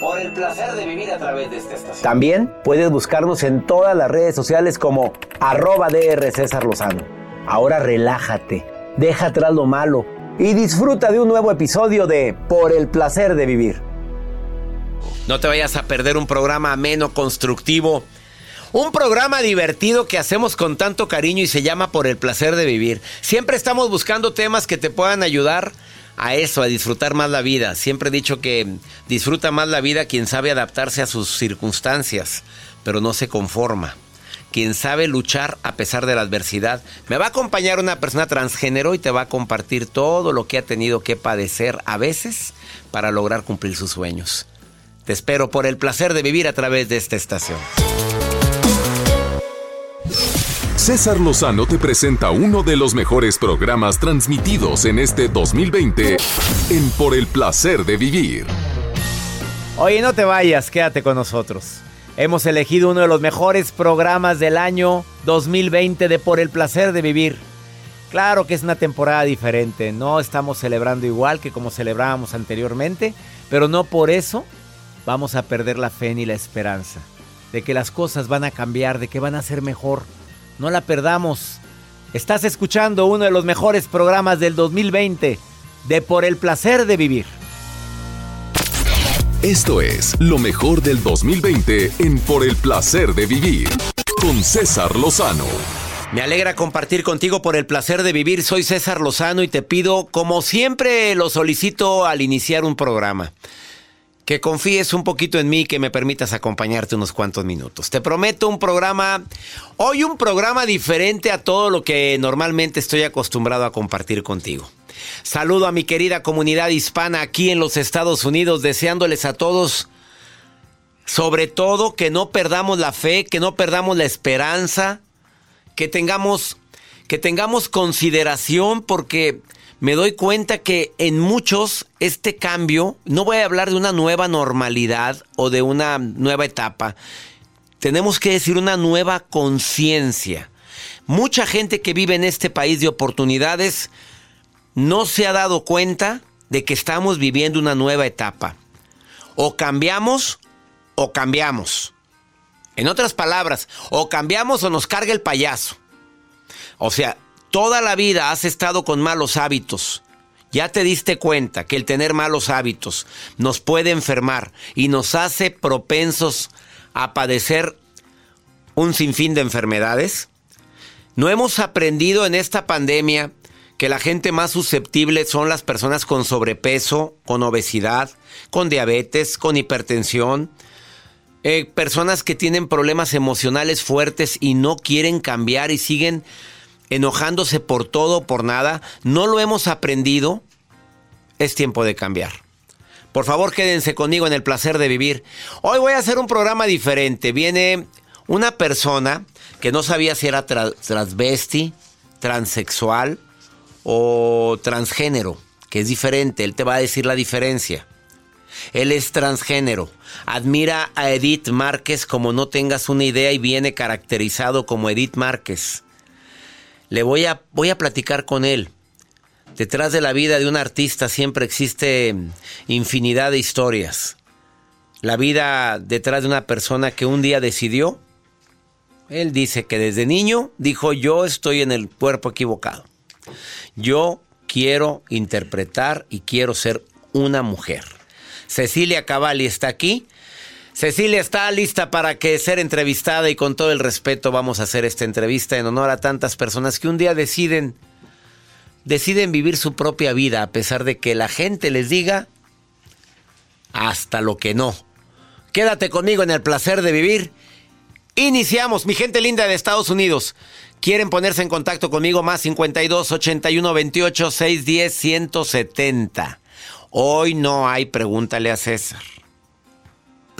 Por el placer de vivir a través de esta estación. También puedes buscarnos en todas las redes sociales como arroba DR César Lozano. Ahora relájate, deja atrás lo malo y disfruta de un nuevo episodio de Por el placer de vivir. No te vayas a perder un programa ameno, constructivo. Un programa divertido que hacemos con tanto cariño y se llama Por el placer de vivir. Siempre estamos buscando temas que te puedan ayudar a eso, a disfrutar más la vida. Siempre he dicho que disfruta más la vida quien sabe adaptarse a sus circunstancias, pero no se conforma. Quien sabe luchar a pesar de la adversidad. Me va a acompañar una persona transgénero y te va a compartir todo lo que ha tenido que padecer a veces para lograr cumplir sus sueños. Te espero por el placer de vivir a través de esta estación. César Lozano te presenta uno de los mejores programas transmitidos en este 2020 en Por el placer de vivir. Oye, no te vayas, quédate con nosotros. Hemos elegido uno de los mejores programas del año 2020 de Por el placer de vivir. Claro que es una temporada diferente, no estamos celebrando igual que como celebrábamos anteriormente, pero no por eso vamos a perder la fe ni la esperanza de que las cosas van a cambiar, de que van a ser mejor. No la perdamos. Estás escuchando uno de los mejores programas del 2020 de Por el placer de vivir. Esto es lo mejor del 2020 en Por el placer de vivir con César Lozano. Me alegra compartir contigo por el placer de vivir. Soy César Lozano y te pido, como siempre lo solicito al iniciar un programa, que confíes un poquito en mí que me permitas acompañarte unos cuantos minutos. Te prometo un programa, hoy un programa diferente a todo lo que normalmente estoy acostumbrado a compartir contigo. Saludo a mi querida comunidad hispana aquí en los Estados Unidos, deseándoles a todos, sobre todo, que no perdamos la fe, que no perdamos la esperanza, que tengamos, que tengamos consideración porque me doy cuenta que en muchos este cambio, no voy a hablar de una nueva normalidad o de una nueva etapa, tenemos que decir una nueva conciencia. Mucha gente que vive en este país de oportunidades no se ha dado cuenta de que estamos viviendo una nueva etapa. O cambiamos o cambiamos. En otras palabras, o cambiamos o nos carga el payaso. O sea, toda la vida has estado con malos hábitos. Ya te diste cuenta que el tener malos hábitos nos puede enfermar y nos hace propensos a padecer un sinfín de enfermedades. ¿No hemos aprendido en esta pandemia que la gente más susceptible son las personas con sobrepeso, con obesidad, con diabetes, con hipertensión? Eh, personas que tienen problemas emocionales fuertes y no quieren cambiar y siguen enojándose por todo, por nada, no lo hemos aprendido, es tiempo de cambiar. Por favor, quédense conmigo en el placer de vivir. Hoy voy a hacer un programa diferente. Viene una persona que no sabía si era transvesti, transexual o transgénero, que es diferente. Él te va a decir la diferencia. Él es transgénero. Admira a Edith Márquez como no tengas una idea y viene caracterizado como Edith Márquez. Le voy a, voy a platicar con él. Detrás de la vida de un artista siempre existe infinidad de historias. La vida detrás de una persona que un día decidió. Él dice que desde niño dijo yo estoy en el cuerpo equivocado. Yo quiero interpretar y quiero ser una mujer. Cecilia Cavalli está aquí Cecilia está lista para ser entrevistada y con todo el respeto vamos a hacer esta entrevista en honor a tantas personas que un día deciden deciden vivir su propia vida a pesar de que la gente les diga hasta lo que no. Quédate conmigo en el placer de vivir. Iniciamos, mi gente linda de Estados Unidos. ¿Quieren ponerse en contacto conmigo? Más 52 81 28 610 170. Hoy no hay pregúntale a César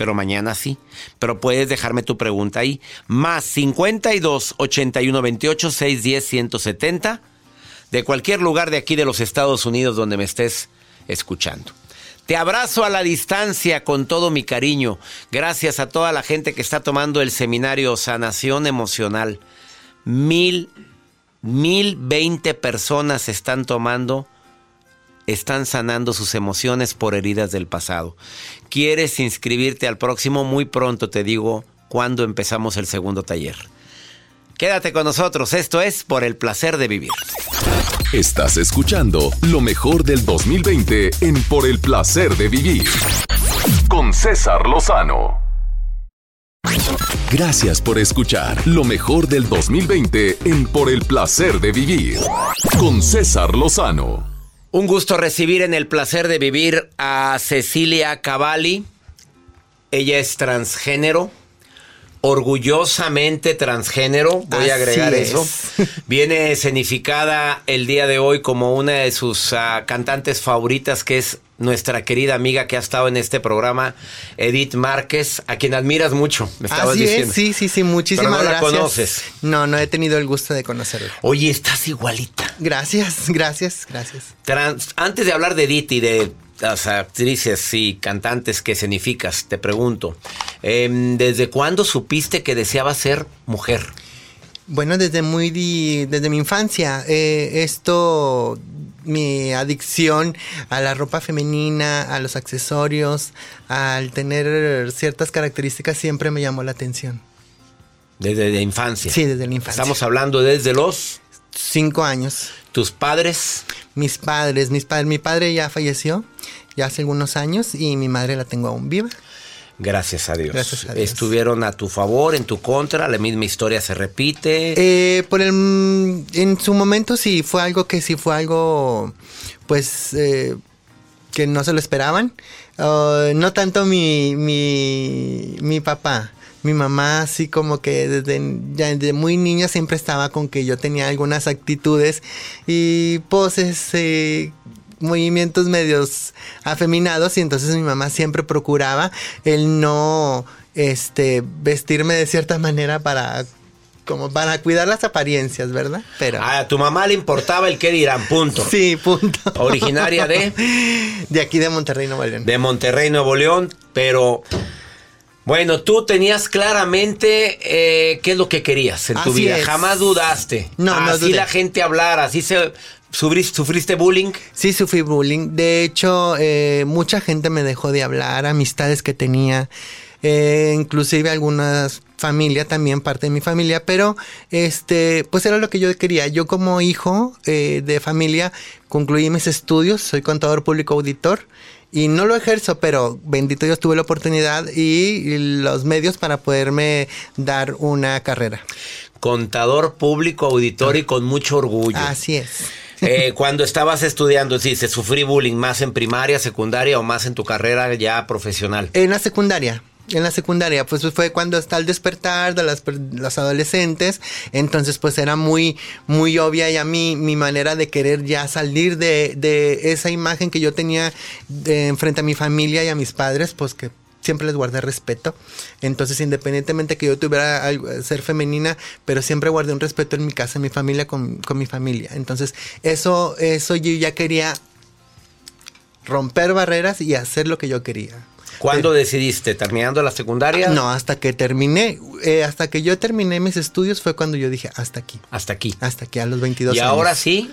pero mañana sí. Pero puedes dejarme tu pregunta ahí. Más 52 81 28 610 170 de cualquier lugar de aquí de los Estados Unidos donde me estés escuchando. Te abrazo a la distancia con todo mi cariño. Gracias a toda la gente que está tomando el seminario Sanación Emocional. Mil, mil veinte personas están tomando, están sanando sus emociones por heridas del pasado. ¿Quieres inscribirte al próximo? Muy pronto te digo cuándo empezamos el segundo taller. Quédate con nosotros, esto es por el placer de vivir. Estás escuchando lo mejor del 2020 en Por el placer de vivir con César Lozano. Gracias por escuchar lo mejor del 2020 en Por el placer de vivir con César Lozano. Un gusto recibir en el placer de vivir a Cecilia Cavalli. Ella es transgénero orgullosamente transgénero, voy a agregar eso. Viene escenificada el día de hoy como una de sus ah, cantantes favoritas, que es nuestra querida amiga que ha estado en este programa, Edith Márquez, a quien admiras mucho, me estabas diciendo. sí, sí, sí, muchísimas Pero no gracias. la conoces. No, no he tenido el gusto de conocerla. Oye, estás igualita. Gracias, gracias, gracias. Trans- antes de hablar de Edith y de las actrices y cantantes que escenificas, te pregunto, em, ¿desde cuándo supiste que deseabas ser mujer? Bueno, desde muy desde mi infancia, eh, esto, mi adicción a la ropa femenina, a los accesorios, al tener ciertas características siempre me llamó la atención. Desde la infancia. Sí, desde la infancia. Estamos hablando desde los Cinco años. tus padres. Mis padres, mis padres, mi padre ya falleció ya hace algunos años y mi madre la tengo aún viva. Gracias a Dios. Gracias a Dios. Estuvieron a tu favor, en tu contra, la misma historia se repite. Eh, por el, en su momento sí fue algo que sí fue algo, pues, eh, que no se lo esperaban. Ah, no tanto mi, mi, mi papá. Mi mamá así como que desde, ya desde muy niña siempre estaba con que yo tenía algunas actitudes y poses, eh, movimientos medios afeminados y entonces mi mamá siempre procuraba el no este vestirme de cierta manera para como para cuidar las apariencias, ¿verdad? Pero A tu mamá le importaba el qué dirán, punto. sí, punto. Originaria de, de aquí de Monterrey, Nuevo León. de Monterrey, Nuevo León, pero bueno, tú tenías claramente eh, qué es lo que querías en tu vida. es. Jamás dudaste. No, no Así dudé. la gente hablara, así se sufriste, sufriste bullying. Sí, sufrí bullying. De hecho, eh, mucha gente me dejó de hablar, amistades que tenía, eh, inclusive algunas familia también parte de mi familia, pero este, pues era lo que yo quería. Yo como hijo eh, de familia concluí mis estudios, soy contador público auditor y no lo ejerzo, pero bendito Dios tuve la oportunidad y los medios para poderme dar una carrera. Contador público, auditor y con mucho orgullo. Así es. Eh, cuando estabas estudiando, sí, ¿se sufrí bullying más en primaria, secundaria o más en tu carrera ya profesional? En la secundaria. En la secundaria, pues fue cuando está el despertar de las, adolescentes, entonces pues era muy, muy obvia ya mi, mi manera de querer ya salir de, de esa imagen que yo tenía de, frente a mi familia y a mis padres, pues que siempre les guardé respeto. Entonces, independientemente que yo tuviera ser femenina, pero siempre guardé un respeto en mi casa, en mi familia, con, con mi familia. Entonces, eso, eso yo ya quería romper barreras y hacer lo que yo quería. ¿Cuándo decidiste? ¿Terminando la secundaria? No, hasta que terminé, eh, hasta que yo terminé mis estudios fue cuando yo dije, hasta aquí, Hasta aquí. hasta aquí, a los 22 Y años. ahora sí,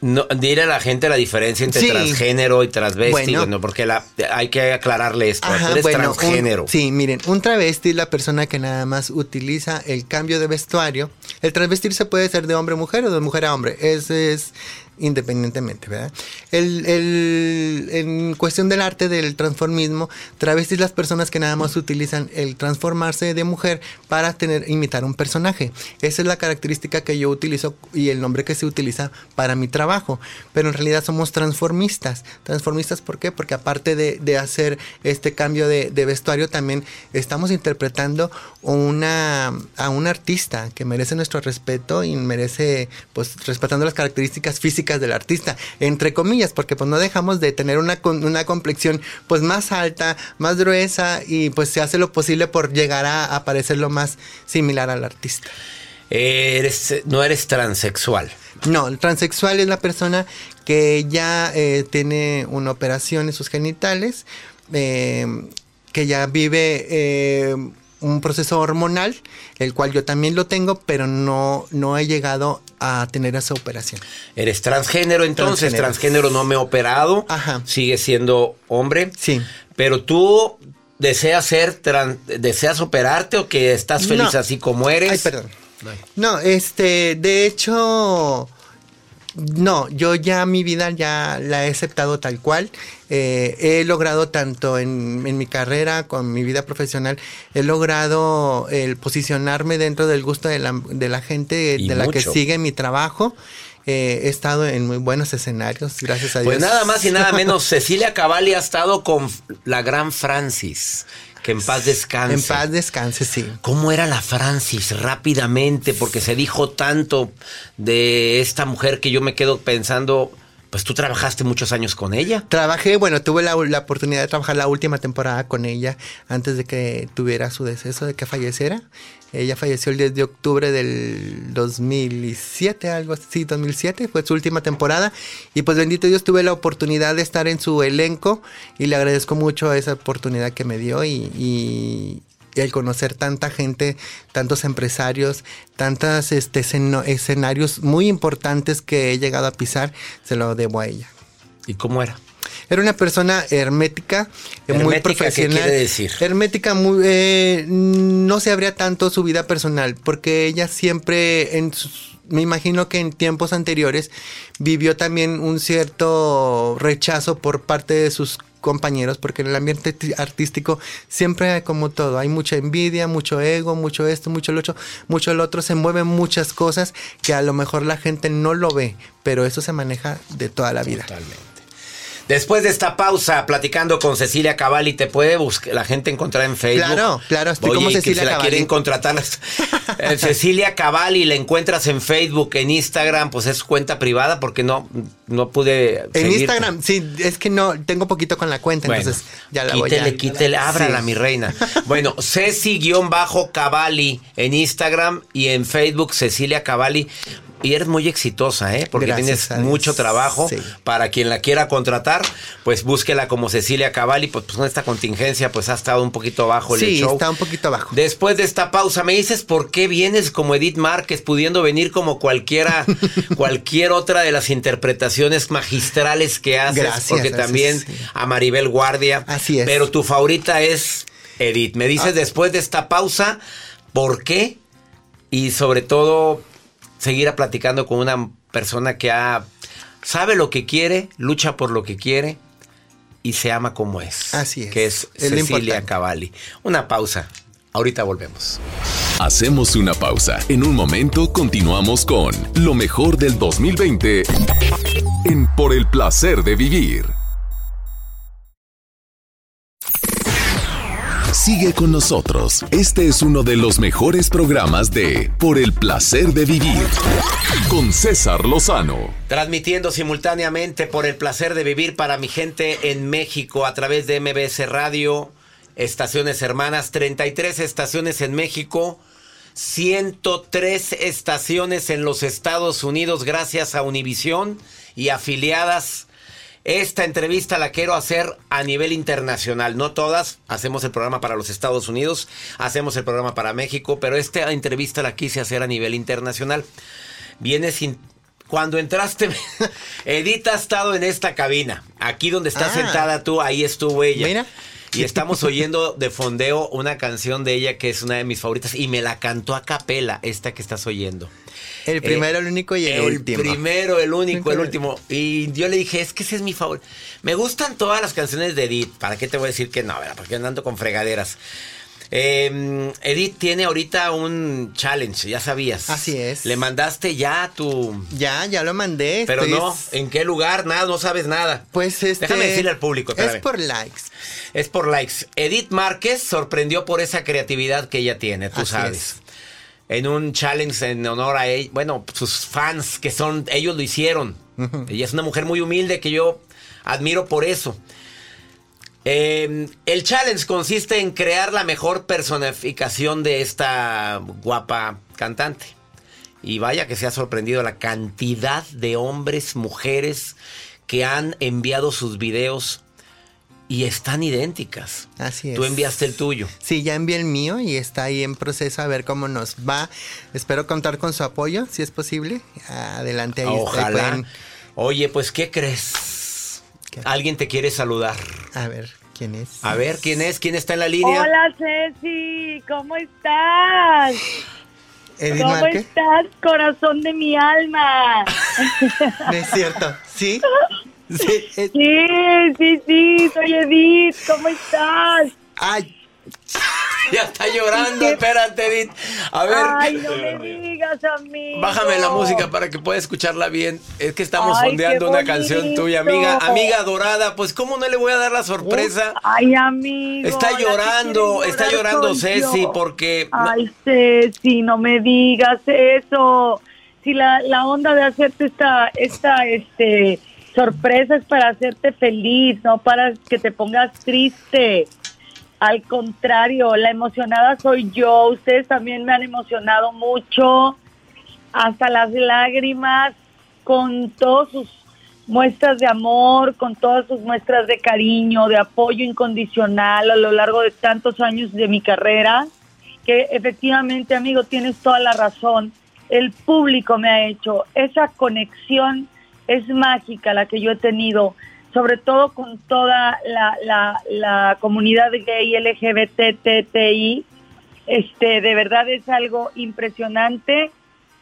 no, dile a la gente la diferencia entre Sí. transgénero y transvesti, Bueno. bueno, porque la, hay que aclararle esto. Ajá, eres bueno, un- transgénero. sí, miren, un travesti es la persona que nada más utiliza el cambio de vestuario. El transvestirse puede ser de hombre a mujer o de mujer a hombre. Es independientemente, ¿verdad? El, el- en cuestión del arte del transformismo, travestis las personas que nada más utilizan el transformarse de mujer para tener imitar un personaje. Esa es la característica que yo utilizo y el nombre que se utiliza para mi trabajo. Pero en realidad somos transformistas. Transformistas, ¿por qué? Porque aparte de, de hacer este cambio de, de vestuario, también estamos interpretando una, a un artista que merece nuestro respeto y merece, pues, respetando las características físicas físicas del artista, entre comillas, porque pues no dejamos de tener una, una complexión pues más alta, más gruesa y pues se hace lo posible por llegar a, parecer lo más similar al artista. Eres, no eres transexual. No, el transexual es la persona que ya eh, tiene una operación en sus genitales, eh, que ya vive eh, un proceso hormonal, el cual yo también lo tengo, pero no, no he llegado a tener esa operación. Eres transgénero, entonces, transgénero, no me he operado, Ajá. sigue siendo hombre. Sí. Pero tú deseas ser, deseas operarte o que estás feliz así como eres. Ay, perdón. No, este, de hecho, no, yo ya mi vida ya la he aceptado tal cual. Eh, he logrado tanto en, mi carrera, con mi vida profesional, he logrado el posicionarme dentro del gusto de la, de la gente, de la que sigue mi trabajo. Eh, he estado en muy buenos escenarios, gracias a pues Dios. Pues nada más y nada menos, Cecilia Cavalli ha estado con la gran Francis. Que en paz descanse. En paz descanse, sí. ¿Cómo era la Francis rápidamente? Porque se dijo tanto de esta mujer que yo me quedo pensando, pues tú trabajaste muchos años con ella. Trabajé, bueno, tuve la, la, oportunidad de trabajar la última temporada con ella antes de que tuviera su deceso, de que falleciera. Ella falleció el 10 de octubre del 2007, algo así, 2007, fue su última temporada. Y pues bendito Dios, tuve la oportunidad de estar en su elenco y le agradezco mucho esa oportunidad que me dio y, el conocer tanta gente, tantos empresarios, tantos este, escenarios muy importantes que he llegado a pisar, se lo debo a ella. ¿Y cómo era? Era una persona hermética, eh, muy profesional. ¿qué quiere decir? Hermética, muy, eh, no se abría tanto su vida personal, porque ella siempre, en me imagino que en tiempos anteriores, vivió también un cierto rechazo por parte de sus compañeros, porque en el ambiente artístico siempre hay como todo, hay mucha envidia, mucho ego, mucho esto, mucho lo otro, mucho lo otro, se mueven muchas cosas que a lo mejor la gente no lo ve, pero eso se maneja de toda la vida. Totalmente. Después de esta pausa, platicando con Cecilia Cavalli, te puede buscar, la gente encontrar en Facebook. Claro, claro, estoy como Cecilia que se la quieren contratar. Eh, Cecilia Cavalli, la encuentras en Facebook, en Instagram, pues es cuenta privada porque no, no pude. En Instagram, sí, es que no, tengo poquito con la cuenta, entonces ya la quítele, voy a. Quítele, ábrala, mi reina. Bueno, Ceci-Cavalli en Instagram y en Facebook, Cecilia Cavalli. Y eres muy exitosa, ¿eh? Porque tienes mucho trabajo. Para quien la quiera contratar, pues búsquela como Cecilia Cavalli. Pues, pues, con esta contingencia, pues ha estado un poquito bajo el sí, show. está un poquito bajo. Después de esta pausa, ¿me dices por qué vienes como Edith Márquez, pudiendo venir como cualquiera, cualquier otra de las interpretaciones magistrales que haces? Gracias. Porque también a Maribel Guardia. Así es. Pero tu favorita es Edith. Me dices ah. después de esta pausa, ¿por qué? Y sobre todo seguir platicando con una persona que ha, sabe lo que quiere, lucha por lo que quiere y se ama como es. Así es. Que es, Cecilia Cavalli. Una pausa. Ahorita volvemos. Hacemos una pausa. En un momento continuamos con lo mejor del 2020 en Por el placer de vivir. Sigue con nosotros. Este es uno de los mejores programas de Por el placer de vivir con César Lozano. Transmitiendo simultáneamente por el placer de vivir para mi gente en México a través de MBS Radio, estaciones hermanas, 33 estaciones en México. 103 estaciones en los Estados Unidos gracias a Univisión y afiliadas esta entrevista la quiero hacer a nivel internacional, no todas. Hacemos el programa para los Estados Unidos, hacemos el programa para México, pero esta entrevista la quise hacer a nivel internacional. Viene sin... Cuando entraste, Edith ha estado en esta cabina. Aquí donde estás ah. sentada tú, ahí estuvo ella. Mira. Y estamos oyendo de fondeo una canción de ella que es una de mis favoritas y me la cantó a capela, esta que estás oyendo. El eh, primero, el único y el, último. El primero, el único, el último. Y yo le dije, es que ese es mi favorito. Me gustan todas las canciones de Edith. ¿Para qué te voy a decir que no? Porque andando con fregaderas. Em, Edith tiene ahorita un challenge, ya sabías. Así es. Le mandaste ya tu. Ya, ya lo mandé. Pero no, ¿en qué lugar? Nada, no sabes nada. Pues este. Déjame decirle al público. Es por likes. Es por likes. Edith Márquez sorprendió por esa creatividad que ella tiene, tú sabes en un challenge en honor a ella, bueno, sus fans que son, ellos lo hicieron. Ella es una mujer muy humilde que yo admiro por eso. Eh, el challenge consiste en crear la mejor personificación de esta guapa cantante. Y vaya que se ha sorprendido la cantidad de hombres, mujeres que han enviado sus videos y están idénticas. Así es. Tú enviaste el tuyo. Sí, ya envié el mío y está ahí en proceso a ver cómo nos va. Espero contar con su apoyo, si es posible. Adelante ahí. Ojalá. Oye, pues, ¿qué crees? Alguien te quiere saludar. A ver, ¿quién es? A ver, ¿quién es? ¿Quién está en la línea? Hola, Ceci. ¿Cómo estás? Edith ¿Cómo estás, corazón de mi alma? No es cierto. ¿Sí? Sí. Sí, sí, sí, soy Edith. ¿Cómo estás? Ay, Ya está llorando, espérate, Edith. A ver, Ay, no me digas, amigo. bájame la música para que pueda escucharla bien. Es que estamos Ay, qué una canción tuya, amiga. Amiga dorada, pues ¿cómo no le voy a dar la sorpresa? Ay, amigo. Está llorando, está llorando Ceci yo. porque... Ay, Ceci, no me digas eso. Si la, la onda de hacerte esta, esta, este, sorpresa es para hacerte feliz, no para que te pongas triste. Al contrario, la emocionada soy yo. Ustedes también me han emocionado mucho, hasta las lágrimas, con todas sus muestras de amor, con todas sus muestras de cariño, de apoyo incondicional a lo largo de tantos años de mi carrera, que efectivamente, amigo, tienes toda la razón. El público me ha hecho esa conexión es mágica la que yo he tenido, sobre todo con toda la, la, comunidad gay LGBTTI. Este, de verdad es algo impresionante.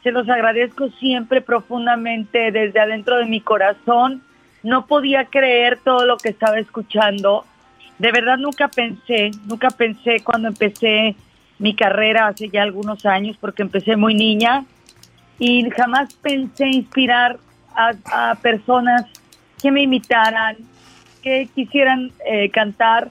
Se los agradezco siempre profundamente desde adentro de mi corazón. No podía creer todo lo que estaba escuchando. De verdad nunca pensé, nunca pensé cuando empecé mi carrera hace ya algunos años, porque empecé muy niña, y jamás pensé inspirar a, a personas que me imitaran, que quisieran eh, cantar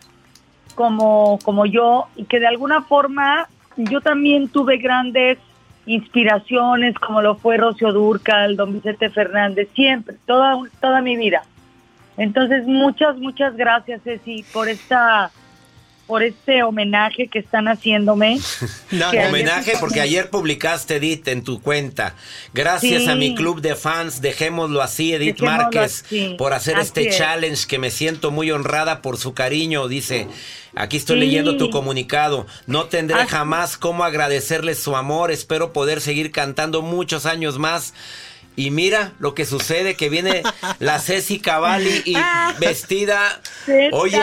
como, como yo y que de alguna forma yo también tuve grandes inspiraciones como lo fue Rocío Durcal, Don Vicente Fernández, siempre, toda, toda mi vida. Entonces muchas, muchas gracias Ceci por esta por este homenaje que están haciéndome. no, Que ayer- Homenaje porque ayer publicaste, Edith, en tu cuenta. Gracias Sí. a mi club de fans, dejémoslo así, Edith Dejémoslo Márquez, así. por hacer Así este es. challenge que me siento muy honrada por su cariño. Dice, aquí estoy Sí. leyendo tu comunicado. No tendré Así- jamás cómo agradecerles su amor. Espero poder seguir cantando muchos años más. Y mira lo que sucede, que viene la Ceci Cavalli y vestida. ¿Qué Oye?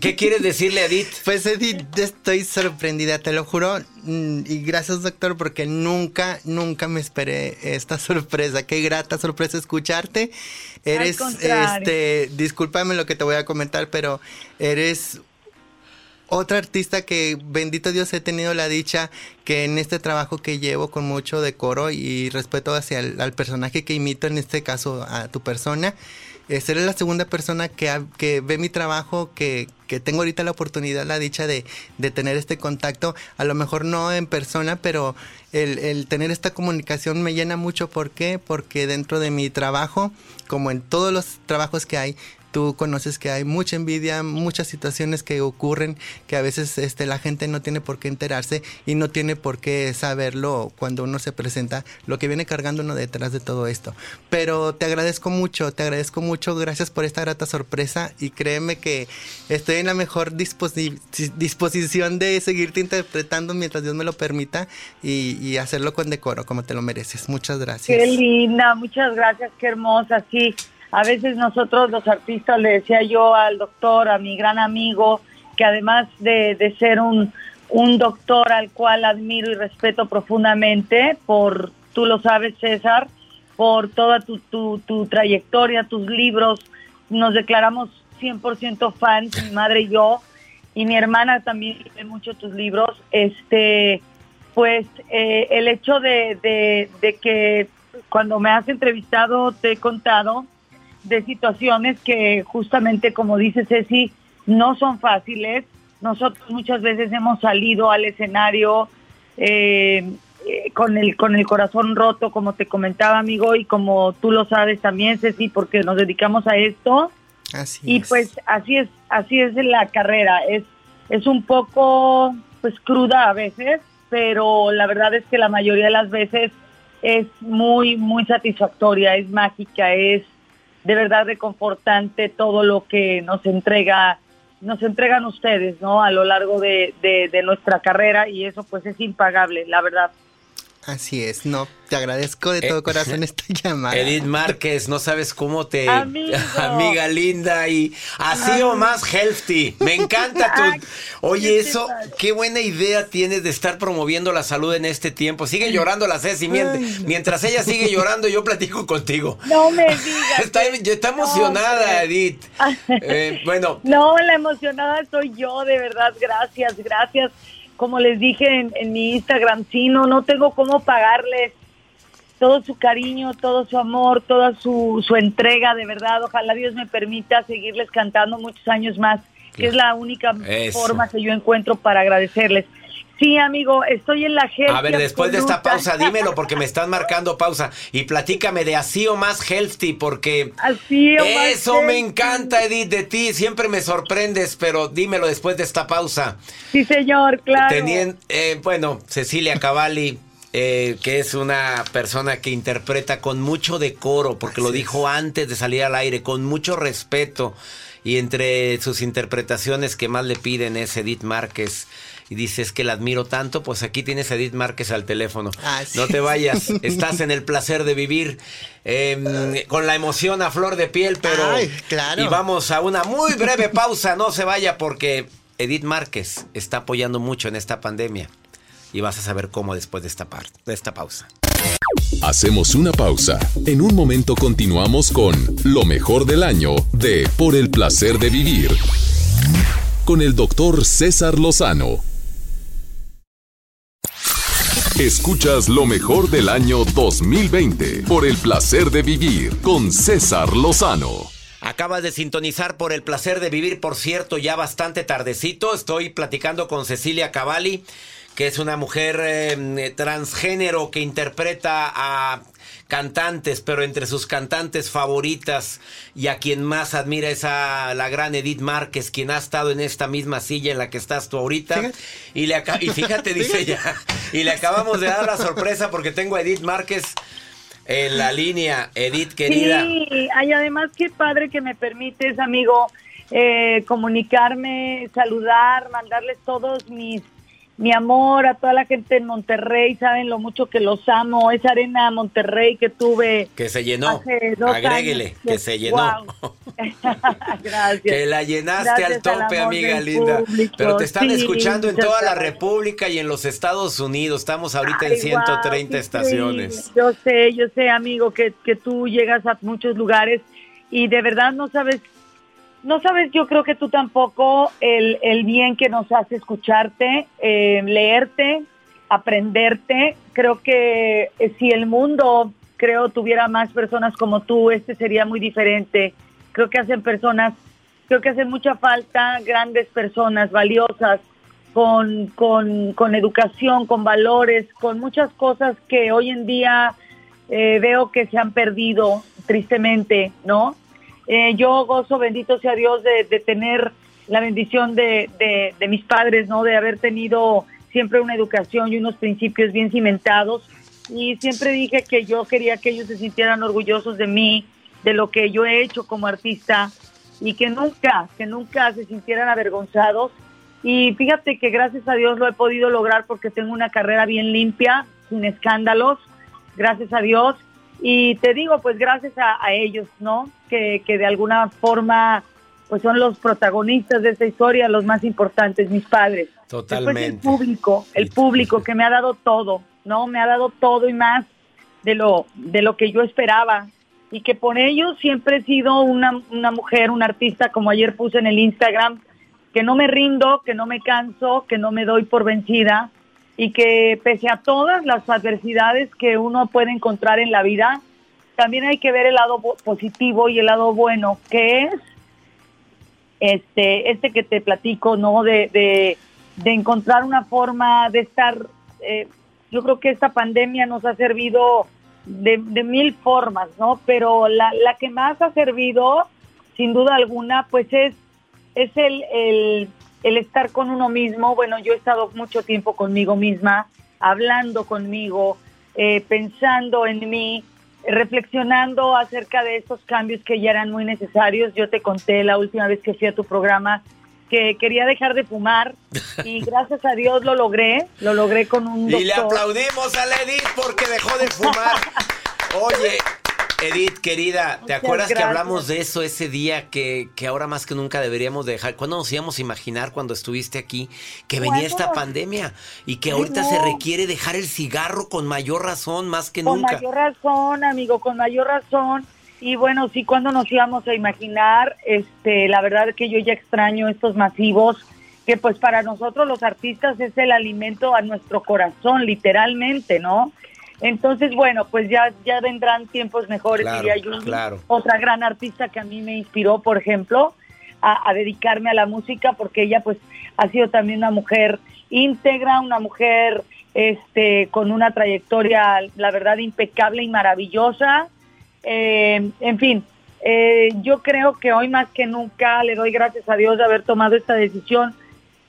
¿Qué quieres decirle a Edith? Pues Edith, estoy sorprendida, te lo juro. Mm, Y gracias, doctor, porque nunca, nunca me esperé esta sorpresa. Qué grata sorpresa escucharte. Eres, este, discúlpame lo que te voy a comentar, pero eres otra artista que, bendito Dios, he tenido la dicha que en este trabajo que llevo con mucho decoro y respeto hacia el al personaje que imito, en este caso a tu persona, eh, ser la segunda persona que, que ve mi trabajo, que, que tengo ahorita la oportunidad, la dicha de, de tener este contacto, a lo mejor no en persona, pero el, el tener esta comunicación me llena mucho. ¿Por qué? Porque dentro de mi trabajo, como en todos los trabajos que hay, tú conoces que hay mucha envidia, muchas situaciones que ocurren que a veces este, la gente no tiene por qué enterarse y no tiene por qué saberlo cuando uno se presenta, lo que viene cargando uno detrás de todo esto. Pero te agradezco mucho, te agradezco mucho, gracias por esta grata sorpresa y créeme que estoy en la mejor disposi- disposición de seguirte interpretando mientras Dios me lo permita y, y hacerlo con decoro como te lo mereces. Muchas gracias. Qué linda, muchas gracias, qué hermosa, sí. A veces nosotros los artistas, le decía yo al doctor, a mi gran amigo, que además de, de ser un, un doctor al cual admiro y respeto profundamente, por, tú lo sabes César, por toda tu, tu, tu trayectoria, tus libros, nos declaramos 100% fans, mi madre y yo, y mi hermana también lee mucho tus libros, este, pues eh, el hecho de, de, de que cuando me has entrevistado te he contado de situaciones que justamente como dice Ceci, no son fáciles. Nosotros muchas veces hemos salido al escenario eh, eh, con el con el corazón roto, como te comentaba, amigo, y como tú lo sabes también, Ceci, porque nos dedicamos a esto. Así Y es. pues así es, así es la carrera. Es, es un poco pues cruda a veces, pero la verdad es que la mayoría de las veces es muy, muy satisfactoria, es mágica, es de verdad reconfortante todo lo que nos entrega, nos entregan ustedes, ¿no? A lo largo de, de, de nuestra carrera y eso pues es impagable, la verdad. Así es, no, te agradezco de Eh, todo corazón esta llamada. Edith Márquez, no sabes cómo te... Amigo. Amiga linda y así o más healthy. Me encanta Ay, tu... Oye, ¿qué eso, qué buena idea tienes de estar promoviendo la salud en este tiempo. Sigue llorando la Ceci. mient- Ay, no. Mientras ella sigue llorando, yo platico contigo. No me digas. Está, está emocionada, No, Edith. Eh, bueno, No, la emocionada soy yo, de verdad, gracias, gracias. Como les dije en, en mi Instagram, sí, no, no tengo cómo pagarles todo su cariño, todo su amor, toda su, su entrega, de verdad. Ojalá Dios me permita seguirles cantando muchos años más, que es la única Eso. forma que yo encuentro para agradecerles. Sí, amigo, estoy en la gente. a ver, después de esta pausa, dímelo porque me están marcando pausa y platícame de así o más healthy porque Así o más eso me healthy. encanta, Edith, de ti. Siempre me sorprendes, pero dímelo después de esta pausa. Sí, señor, claro. Tenien- eh, bueno, Cecilia Cavalli, eh, que es una persona que interpreta con mucho decoro, porque lo dijo antes de salir al aire, con mucho respeto. Y entre sus interpretaciones que más le piden es Edith Márquez. Y dices que la admiro tanto, pues aquí tienes a Edith Márquez al teléfono. Así no te vayas, estás en el placer de vivir eh, con la emoción a flor de piel, pero... Ay, claro. Y vamos a una muy breve pausa, no se vaya porque Edith Márquez está apoyando mucho en esta pandemia. Y vas a saber cómo después de esta, par- de esta pausa. Hacemos una pausa. En un momento continuamos con lo mejor del año de Por el placer de vivir. Con el doctor César Lozano. Escuchas lo mejor del año 2020 por el placer de vivir con César Lozano. Acabas de sintonizar por el placer de vivir, por cierto, ya bastante tardecito. Estoy platicando con Cecilia Cavalli, que es una mujer eh, transgénero que interpreta a cantantes, pero entre sus cantantes favoritas y a quien más admira es a la gran Edith Márquez, quien ha estado en esta misma silla en la que estás tú ahorita. Fíjate. Y, le y fíjate, dice ella, y le acabamos de dar la sorpresa porque tengo a Edith Márquez en la línea. Edith, querida. Sí, ay, además qué padre que me permites, amigo, eh, comunicarme, saludar, mandarles todos mis mi amor a toda la gente en Monterrey, saben lo mucho que los amo, esa arena Monterrey que tuve Que se llenó. hace dos Agréguele, años, que se llenó. Gracias. Que la llenaste Gracias al tope, amiga linda. público. Pero te están Sí, escuchando en toda la. República y en los Estados Unidos. Estamos ahorita Ay, en 130 guau, qué estaciones. Yo sé, yo sé, amigo, que, que tú llegas a muchos lugares y de verdad no sabes, no sabes, yo creo que tú tampoco el, el bien que nos hace escucharte, eh, leerte, aprenderte. Creo que eh, si el mundo, creo, tuviera más personas como tú, este sería muy diferente. Creo que hacen personas, creo que hacen mucha falta grandes personas valiosas con, con, con educación, con valores, con muchas cosas que hoy en día eh, veo que se han perdido tristemente, ¿no? Eh, yo gozo, bendito sea Dios, de, tener la bendición de, de, de mis padres, ¿no? De haber tenido siempre una educación y unos principios bien cimentados. Y siempre dije que yo quería que ellos se sintieran orgullosos de mí, de lo que yo he hecho como artista y que nunca, que nunca se sintieran avergonzados. Y fíjate que gracias a Dios lo he podido lograr porque tengo una carrera bien limpia, sin escándalos, gracias a Dios. Y te digo, pues gracias a, a ellos, ¿no? Que, que de alguna forma, pues son los protagonistas de esta historia, los más importantes, mis padres. Totalmente. Después el público, el público que me ha dado todo, ¿no? Me ha dado todo y más de lo, de lo que yo esperaba. Y que por ellos siempre he sido una, una mujer, una artista, como ayer puse en el Instagram, que no me rindo, que no me canso, que no me doy por vencida y que pese a todas las adversidades que uno puede encontrar en la vida, también hay que ver el lado positivo y el lado bueno, que es este, este que te platico, ¿no? De, de, encontrar una forma de estar eh, yo creo que esta pandemia nos ha servido de, de mil formas, ¿no? Pero la, la, que más ha servido, sin duda alguna, pues es, es el, el estar con uno mismo. Bueno, yo he estado mucho tiempo conmigo misma, hablando conmigo, eh, pensando en mí, reflexionando acerca de estos cambios que ya eran muy necesarios. Yo te conté la última vez que fui a tu programa que quería dejar de fumar y gracias a Dios lo logré, lo logré con un doctor. Y le aplaudimos a Edith porque dejó de fumar. Oye, Edith, querida, ¿te acuerdas que hablamos de eso ese día que, que, ahora más que nunca deberíamos dejar? ¿Cuándo nos íbamos a imaginar cuando estuviste aquí que venía esta pandemia y que ahorita se requiere dejar el cigarro con mayor razón, más que nunca? Con mayor razón, amigo, con mayor razón. Y bueno, sí, cuando nos íbamos a imaginar, este, la verdad es que yo ya extraño estos masivos, que pues para nosotros los artistas es el alimento a nuestro corazón, literalmente, ¿no? Entonces, bueno, pues ya, ya vendrán tiempos mejores y hay otra gran artista que a mí me inspiró, por ejemplo, a, a, dedicarme a la música, porque ella pues ha sido también una mujer íntegra, una mujer este, con una trayectoria, la verdad, impecable y maravillosa. Eh, en fin, eh, yo creo que hoy más que nunca le doy gracias a Dios de haber tomado esta decisión.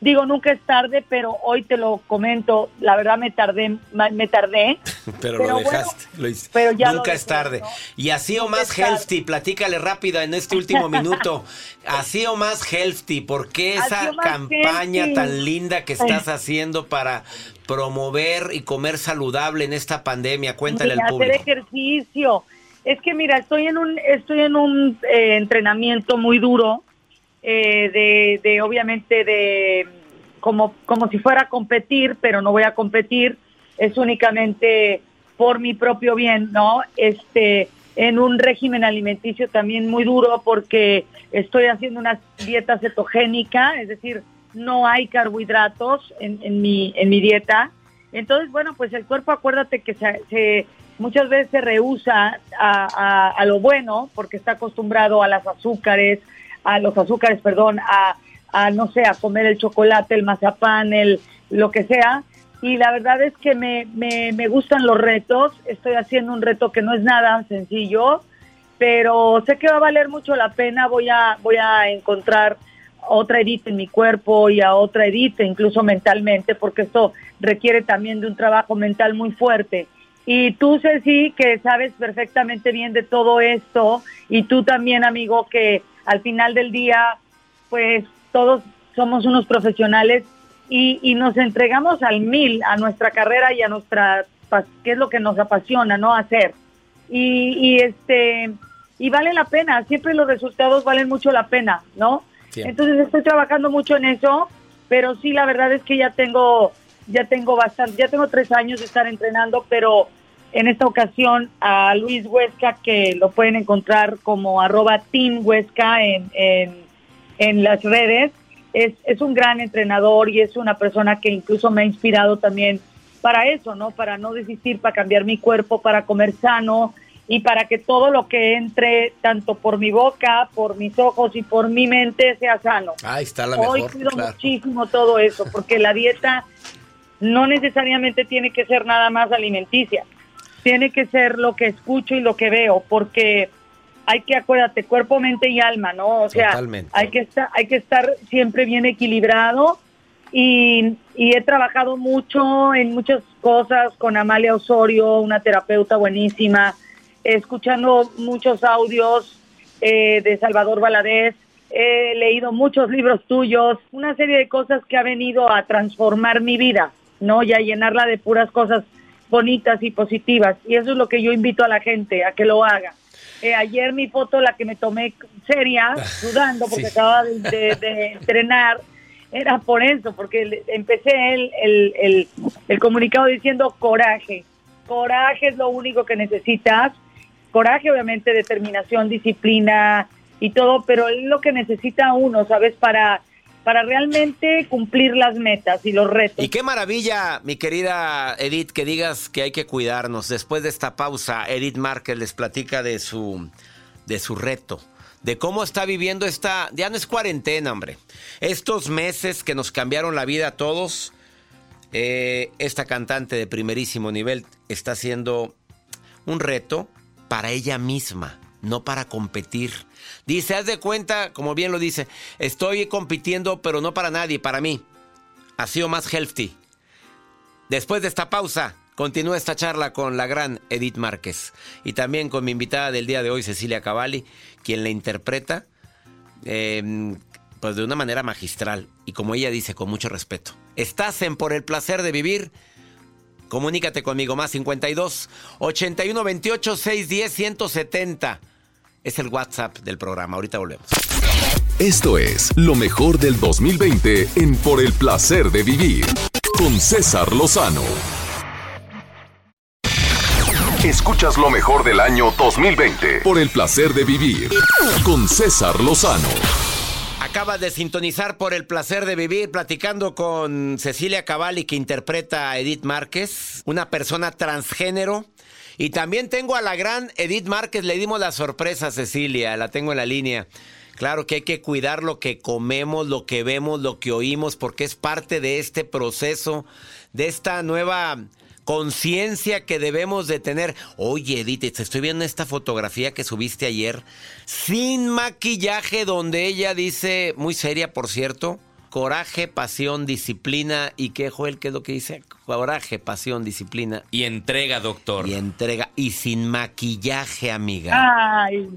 Digo, nunca es tarde, pero hoy te lo comento, la verdad me tardé, me tardé. pero, lo dejaste, lo pero ya nunca es tarde. Y así o más healthy, platícale rápido en este último minuto, así o más healthy, ¿por qué esa campaña healthy. tan linda que estás haciendo para promover y comer saludable en esta pandemia? Cuéntale al público. Hacer ejercicio. Es que mira, estoy en un, estoy en un eh, entrenamiento muy duro, eh, de, de, obviamente de como, como si fuera a competir, pero no voy a competir, es únicamente por mi propio bien, ¿no? Este, en un régimen alimenticio también muy duro porque estoy haciendo una dieta cetogénica, es decir, no hay carbohidratos en, en mi, en mi dieta. Entonces, bueno, pues el cuerpo, acuérdate que se, se muchas veces se rehúsa a, a, a, lo bueno porque está acostumbrado a las azúcares, a los azúcares, perdón, a, a, no sé, a comer el chocolate, el mazapán, el lo que sea. Y la verdad es que me, me, me gustan los retos. Estoy haciendo un reto que no es nada sencillo, pero sé que va a valer mucho la pena. Voy a, voy a encontrar otra Edith en mi cuerpo y a otra Edith, incluso mentalmente, porque esto requiere también de un trabajo mental muy fuerte. Y tú, Ceci, que sabes perfectamente bien de todo esto, y tú también, amigo, que al final del día, pues todos somos unos profesionales y, y nos entregamos al mil a nuestra carrera y a nuestra, qué es lo que nos apasiona, ¿no? Hacer. Y, y este, y vale la pena, siempre los resultados valen mucho la pena, ¿no? Entonces estoy trabajando mucho en eso, pero sí, la verdad es que ya tengo, ya tengo bastante, ya tengo tres años de estar entrenando, pero en esta ocasión a Luis Huesca, que lo pueden encontrar como arroba Team Huesca en, en, en las redes. Es, es, un gran entrenador y es una persona que incluso me ha inspirado también para eso, ¿no? Para no desistir, para cambiar mi cuerpo, para comer sano y para que todo lo que entre, tanto por mi boca, por mis ojos y por mi mente, sea sano. Ahí está la Hoy mejor, cuido claro. muchísimo todo eso, porque la dieta no necesariamente tiene que ser nada más alimenticia tiene que ser lo que escucho y lo que veo, porque hay que, acuérdate, cuerpo, mente y alma, ¿no? O sea, Totalmente. hay que estar, hay que estar siempre bien equilibrado y, y, he trabajado mucho en muchas cosas con Amalia Osorio, una terapeuta buenísima, escuchando muchos audios eh, de Salvador Valadez, he leído muchos libros tuyos, una serie de cosas que ha venido a transformar mi vida, ¿no? Y a llenarla de puras cosas bonitas y positivas. Y eso es lo que yo invito a la gente, a que lo haga. Eh, ayer mi foto, la que me tomé seria, sudando, porque sí. acababa de, de, de, entrenar, era por eso, porque empecé el, el, el, el, comunicado diciendo coraje. Coraje es lo único que necesitas. Coraje, obviamente, determinación, disciplina y todo, pero es lo que necesita uno, ¿sabes? Para para realmente cumplir las metas y los retos. Y qué maravilla, mi querida Edith, que digas que hay que cuidarnos. Después de esta pausa, Edith Márquez les platica de su, de su reto, de cómo está viviendo esta, ya no es cuarentena, hombre, estos meses que nos cambiaron la vida a todos. eh, esta cantante de primerísimo nivel está haciendo un reto para ella misma, no para competir. Dice, haz de cuenta, como bien lo dice, estoy compitiendo, pero no para nadie, para mí. Ha sido más healthy. Después de esta pausa, continúa esta charla con la gran Edith Márquez y también con mi invitada del día de hoy, Cecilia Cavalli, quien la interpreta eh, pues de una manera magistral y como ella dice, con mucho respeto. Estás en Por el Placer de Vivir. Comunícate conmigo, más 52 81 28 610 170. Es el WhatsApp del programa. Ahorita volvemos. Esto es lo mejor del 2020 en Por el Placer de Vivir con César Lozano. Escuchas lo mejor del año 2020 por el placer de vivir con César Lozano. Acabas de sintonizar por el placer de vivir platicando con Cecilia Cavalli que interpreta a Edith Márquez, una persona transgénero. Y también tengo a la gran Edith Márquez, le dimos la sorpresa a Cecilia, la tengo en la línea. Claro que hay que cuidar lo que comemos, lo que vemos, lo que oímos, porque es parte de este proceso, de esta nueva conciencia que debemos de tener. Oye, Edith, te estoy viendo esta fotografía que subiste ayer, sin maquillaje, donde ella dice, muy seria por cierto, coraje, pasión, disciplina. ¿Y qué, Joel? ¿Qué es lo que dice? Coraje, pasión, disciplina. Y entrega, doctor. Y entrega. Y sin maquillaje, amiga. Ay,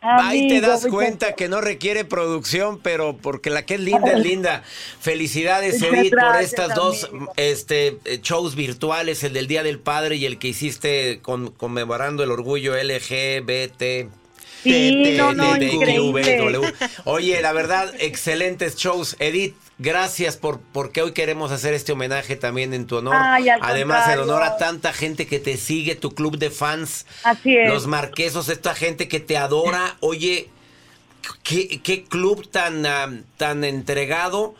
Ahí te das cuenta que no requiere producción, pero porque la que es linda es linda. Felicidades, Edith, por estas dos este, eh, shows virtuales, el del Día del Padre y el que hiciste con, conmemorando el orgullo LGBT. Sí, no, no. Oye, la verdad, excelentes shows. Edith, gracias por porque hoy queremos hacer este homenaje también en tu honor. Ay, Además, en contrario. honor a tanta gente que te sigue, tu club de fans. Así es. Los marquesos, esta gente que te adora. Oye, qué, qué club tan, ah, tan entregado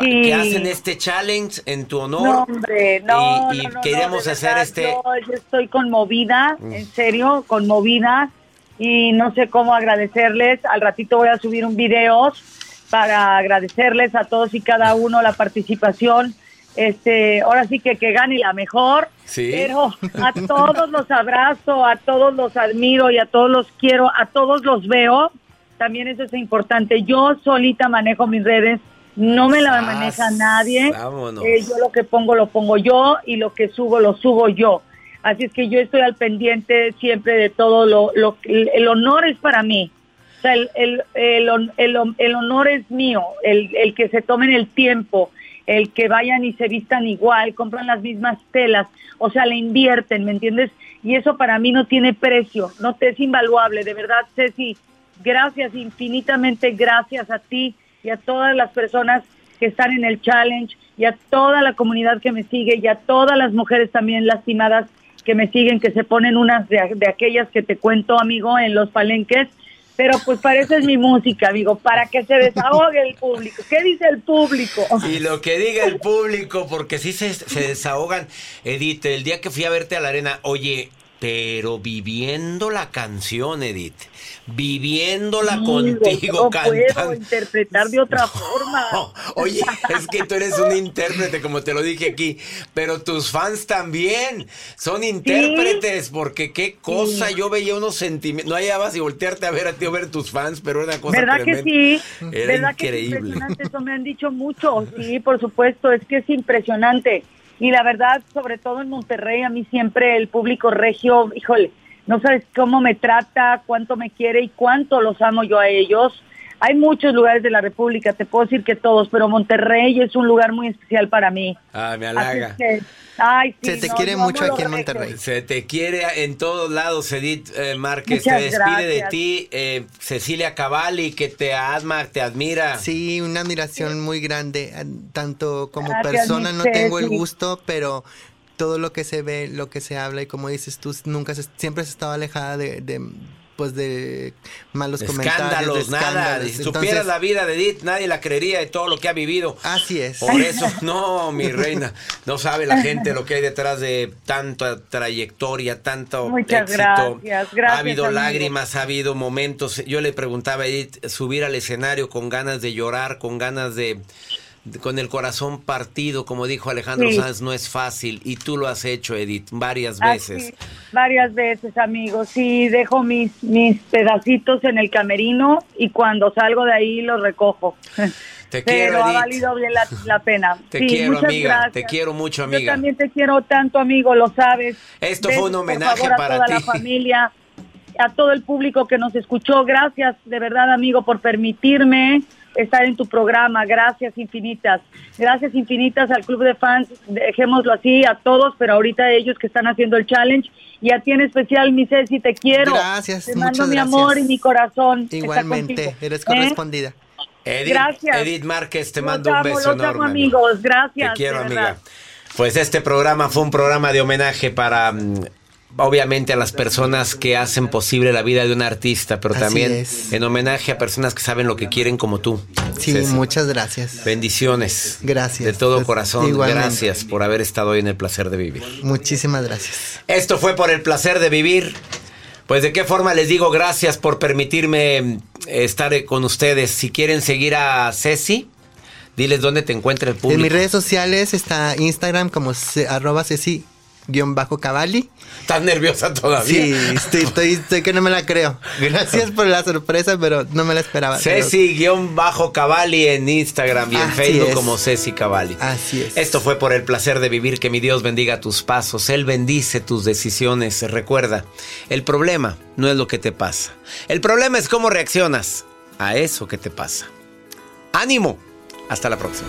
Sí. que hacen este challenge en tu honor. No, hombre, no, y y no, no, queremos hacer este. Yo estoy conmovida, Mm. en serio, conmovida. Y no sé cómo agradecerles. Al ratito voy a subir un video para agradecerles a todos y cada uno la participación. Este, ahora sí que que gane la mejor. Sí. Pero a todos los abrazo, a todos los admiro y a todos los quiero, a todos los veo. También eso es importante. Yo solita manejo mis redes, no me la Sas, maneja nadie. vámonos. Eh, yo lo que pongo lo pongo yo y lo que subo lo subo yo. Así es que yo estoy al pendiente siempre de todo lo, lo el honor es para mí. Sea, el, el, el, el hon- el honor es mío, el que se tomen el tiempo, el que vayan y se vistan igual, compran las mismas telas, o sea, le invierten, ¿me entiendes? Y eso para mí no tiene precio, no te es invaluable, de verdad, Ceci, gracias, infinitamente gracias a ti y a todas las personas que están en el challenge y a toda la comunidad que me sigue y a todas las mujeres también lastimadas que me siguen, que se ponen unas de, de aquellas que te cuento, amigo, en los palenques. Pero pues para eso es mi música, amigo, para que se desahogue el público. ¿Qué dice el público? Y lo que diga el público, porque sí se, se desahogan. Edith, el día que fui a verte a la arena, oye, pero viviendo la canción, Edith. Viviéndola Amigo, contigo no puedo cantando. interpretar de otra forma. Oye, es que tú eres un intérprete, como te lo dije aquí, pero tus fans también son intérpretes, porque qué cosa, Sí. yo veía unos sentimientos, no hallabas y voltearte a ver a ti o ver tus fans, pero era una cosa ¿Verdad que sí? Era ¿Verdad que es increíble. impresionante? Eso me han dicho mucho. Sí, por supuesto, es que es impresionante. Y la verdad, sobre todo en Monterrey, a mí siempre el público regio, híjole, no sabes cómo me trata, cuánto me quiere y cuánto los amo yo a ellos. Hay muchos lugares de la República, te puedo decir que todos, pero Monterrey es un lugar muy especial para mí. Ah, me halaga. que, ay, sí, Se te no, quiere mucho aquí en. Monterrey. Se te quiere en todos lados, Edith eh, Márquez. Muchas te despide de ti eh, Cecilia Cavalli, que te ama, te admira. Sí, una admiración muy grande, eh, tanto como Gracias, persona no tengo el gusto, pero todo lo que se ve, lo que se habla y como dices tú, nunca se- siempre has estado alejada de, de, pues de malos comentarios, escándalos, de nada. escándalos. Si Entonces, supieras la vida de Edith, nadie la creería de todo lo que ha vivido. Así es. Por eso, no, mi reina, no sabe la gente lo que hay detrás de tanta trayectoria, tanto Muchas éxito. gracias, gracias, ha habido amigo. lágrimas, ha habido momentos. Yo le preguntaba a Edith subir al escenario con ganas de llorar, con ganas de con el corazón partido, como dijo Alejandro Sí. Sanz, no es fácil. Y tú lo has hecho, Edith, varias Así, veces. varias veces, amigos. Sí, dejo mis, mis pedacitos en el camerino y cuando salgo de ahí los recojo. Te Pero quiero, ha Edith. valido bien la, la pena. Te Sí, quiero, amiga. gracias. Te quiero mucho, Yo amiga. también te quiero tanto, amigo, lo sabes. Esto fue un Besos, por homenaje favor, a para toda ti. la familia, a todo el público que nos escuchó. Gracias, de verdad, amigo, por permitirme estar en tu programa. Gracias infinitas. Gracias infinitas al club de fans. Dejémoslo así a todos, pero ahorita a ellos que están haciendo el challenge. Y a ti en especial, mi Ceci, te quiero. Gracias, Te mando mi gracias. amor y mi corazón. Igualmente, eres ¿Eh? correspondida. Edith, Gracias. Edith Márquez, te Los mando un beso los amo, enorme. amigos. Gracias. Te quiero, amiga. Pues este programa fue un programa de homenaje para, mm, obviamente, a las personas que hacen posible la vida de un artista, pero Así también es. en homenaje a personas que saben lo que quieren como tú. Sí, Ceci. muchas gracias. Bendiciones. Gracias. De todo Pues, corazón. igualmente. Gracias por haber estado hoy en el placer de vivir. Muchísimas gracias. Esto fue por el placer de vivir. Pues de qué forma les digo gracias por permitirme mm, estar eh, con ustedes. Si quieren seguir a Ceci, diles dónde te encuentra el En público. mis redes sociales está Instagram como arroba ceci guion bajo cabali. ¿Estás nerviosa todavía? Sí, estoy, estoy, estoy que no me la creo. Gracias por la sorpresa, pero no me la esperaba. Pero- Ceci-Cavalli en Instagram y en Así Facebook es. como Ceci Cavalli. Así es. Esto fue por el placer de vivir. Que mi Dios bendiga tus pasos. Él bendice tus decisiones. Recuerda, el problema no es lo que te pasa. El problema es cómo reaccionas a eso que te pasa. ¡Ánimo! Hasta la próxima.